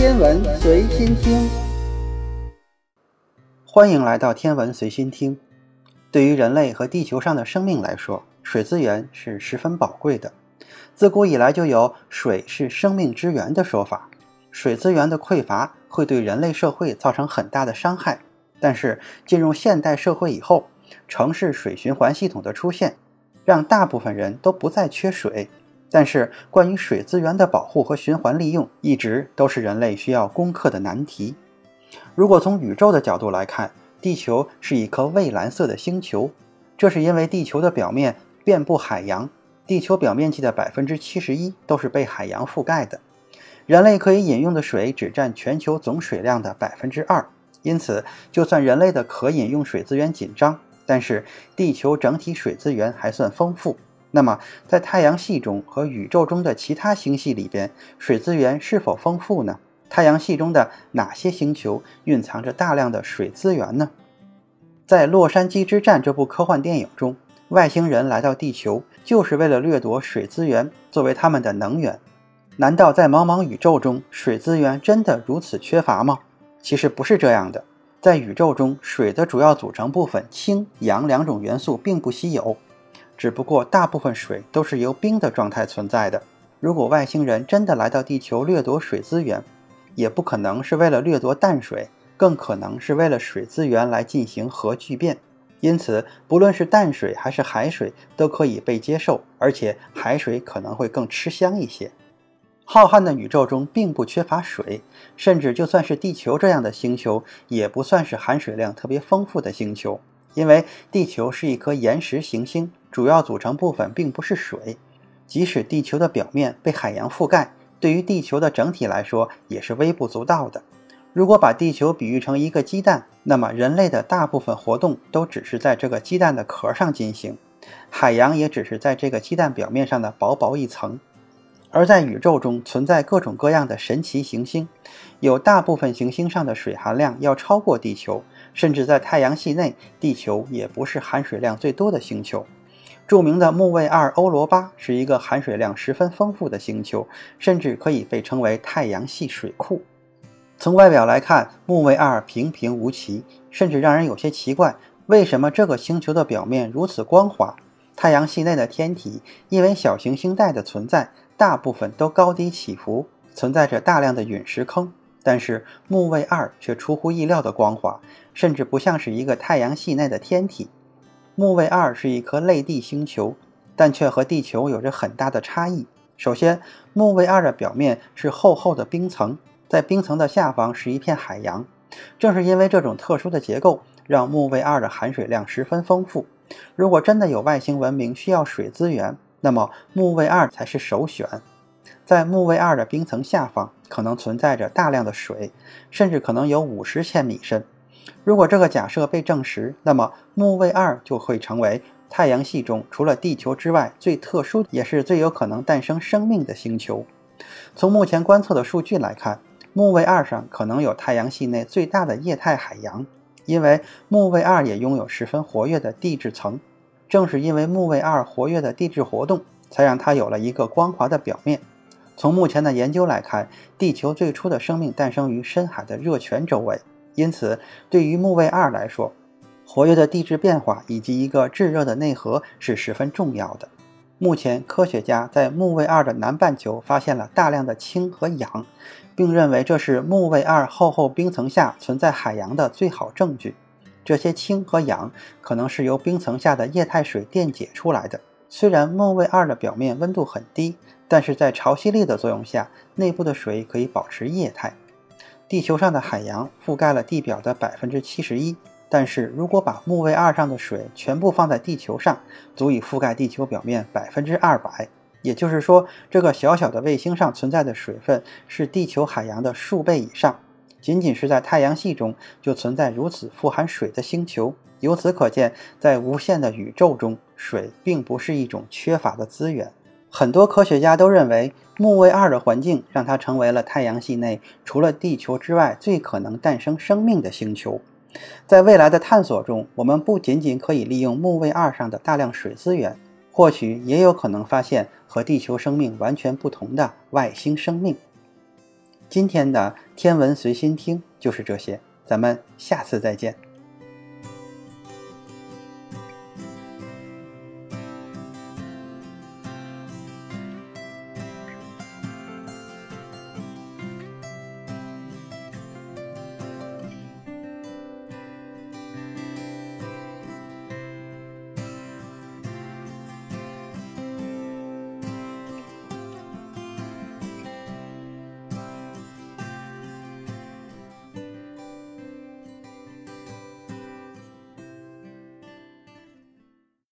天文随心听，欢迎来到天文随心听。对于人类和地球上的生命来说，水资源是十分宝贵的。自古以来就有“水是生命之源”的说法。水资源的匮乏会对人类社会造成很大的伤害。但是进入现代社会以后，城市水循环系统的出现，让大部分人都不再缺水。但是关于水资源的保护和循环利用，一直都是人类需要攻克的难题。如果从宇宙的角度来看，地球是一颗蔚蓝色的星球，这是因为地球的表面遍布海洋，地球表面积的百分之七十一都是被海洋覆盖的。人类可以饮用的水只占全球总水量的百分之二，因此，就算人类的可饮用水资源紧张，但是地球整体水资源还算丰富。那么，在太阳系中和宇宙中的其他星系里边，水资源是否丰富呢？太阳系中的哪些星球蕴藏着大量的水资源呢？在《洛杉矶之战》这部科幻电影中，外星人来到地球就是为了掠夺水资源作为他们的能源。难道在茫茫宇宙中，水资源真的如此缺乏吗？其实不是这样的。在宇宙中，水的主要组成部分氢、氧两种元素并不稀有，只不过大部分水都是由冰的状态存在的。如果外星人真的来到地球掠夺水资源，也不可能是为了掠夺淡水，更可能是为了水资源来进行核聚变。因此，不论是淡水还是海水都可以被接受，而且海水可能会更吃香一些。浩瀚的宇宙中并不缺乏水，甚至就算是地球这样的星球，也不算是含水量特别丰富的星球，因为地球是一颗岩石行星，主要组成部分并不是水。即使地球的表面被海洋覆盖。对于地球的整体来说，也是微不足道的。如果把地球比喻成一个鸡蛋，那么人类的大部分活动都只是在这个鸡蛋的壳上进行，海洋也只是在这个鸡蛋表面上的薄薄一层。而在宇宙中存在各种各样的神奇行星，有大部分行星上的水含量要超过地球，甚至在太阳系内，地球也不是含水量最多的星球。著名的木卫二欧罗巴是一个含水量十分丰富的星球，甚至可以被称为太阳系水库。从外表来看，木卫二平平无奇，甚至让人有些奇怪：为什么这个星球的表面如此光滑？太阳系内的天体因为小行星带的存在，大部分都高低起伏，存在着大量的陨石坑。但是木卫二却出乎意料的光滑，甚至不像是一个太阳系内的天体。木卫二是一颗类地星球，但却和地球有着很大的差异。首先，木卫二的表面是厚厚的冰层，在冰层的下方是一片海洋。正是因为这种特殊的结构，让木卫二的含水量十分丰富。如果真的有外星文明需要水资源，那么木卫二才是首选。在木卫二的冰层下方，可能存在着大量的水，甚至可能有五十千米深。如果这个假设被证实，那么木卫二就会成为太阳系中除了地球之外最特殊也是最有可能诞生生命的星球。从目前观测的数据来看，木卫二上可能有太阳系内最大的液态海洋，因为木卫二也拥有十分活跃的地质层。正是因为木卫二活跃的地质活动，才让它有了一个光滑的表面。从目前的研究来看，地球最初的生命诞生于深海的热泉周围。因此，对于木卫二来说，活跃的地质变化以及一个炙热的内核是十分重要的。目前，科学家在木卫二的南半球发现了大量的氢和氧，并认为这是木卫二厚厚冰层下存在海洋的最好证据。这些氢和氧可能是由冰层下的液态水电解出来的。虽然木卫二的表面温度很低，但是在潮汐力的作用下，内部的水可以保持液态。地球上的海洋覆盖了地表的百分之七十一，但是如果把木卫二上的水全部放在地球上，足以覆盖地球表面百分之二百。也就是说，这个小小的卫星上存在的水分是地球海洋的数倍以上。仅仅是在太阳系中就存在如此富含水的星球，由此可见，在无限的宇宙中，水并不是一种缺乏的资源。很多科学家都认为，木卫二的环境让它成为了太阳系内除了地球之外最可能诞生生命的星球。在未来的探索中，我们不仅仅可以利用木卫二上的大量水资源，或许也有可能发现和地球生命完全不同的外星生命。今天的天文随心听就是这些，咱们下次再见。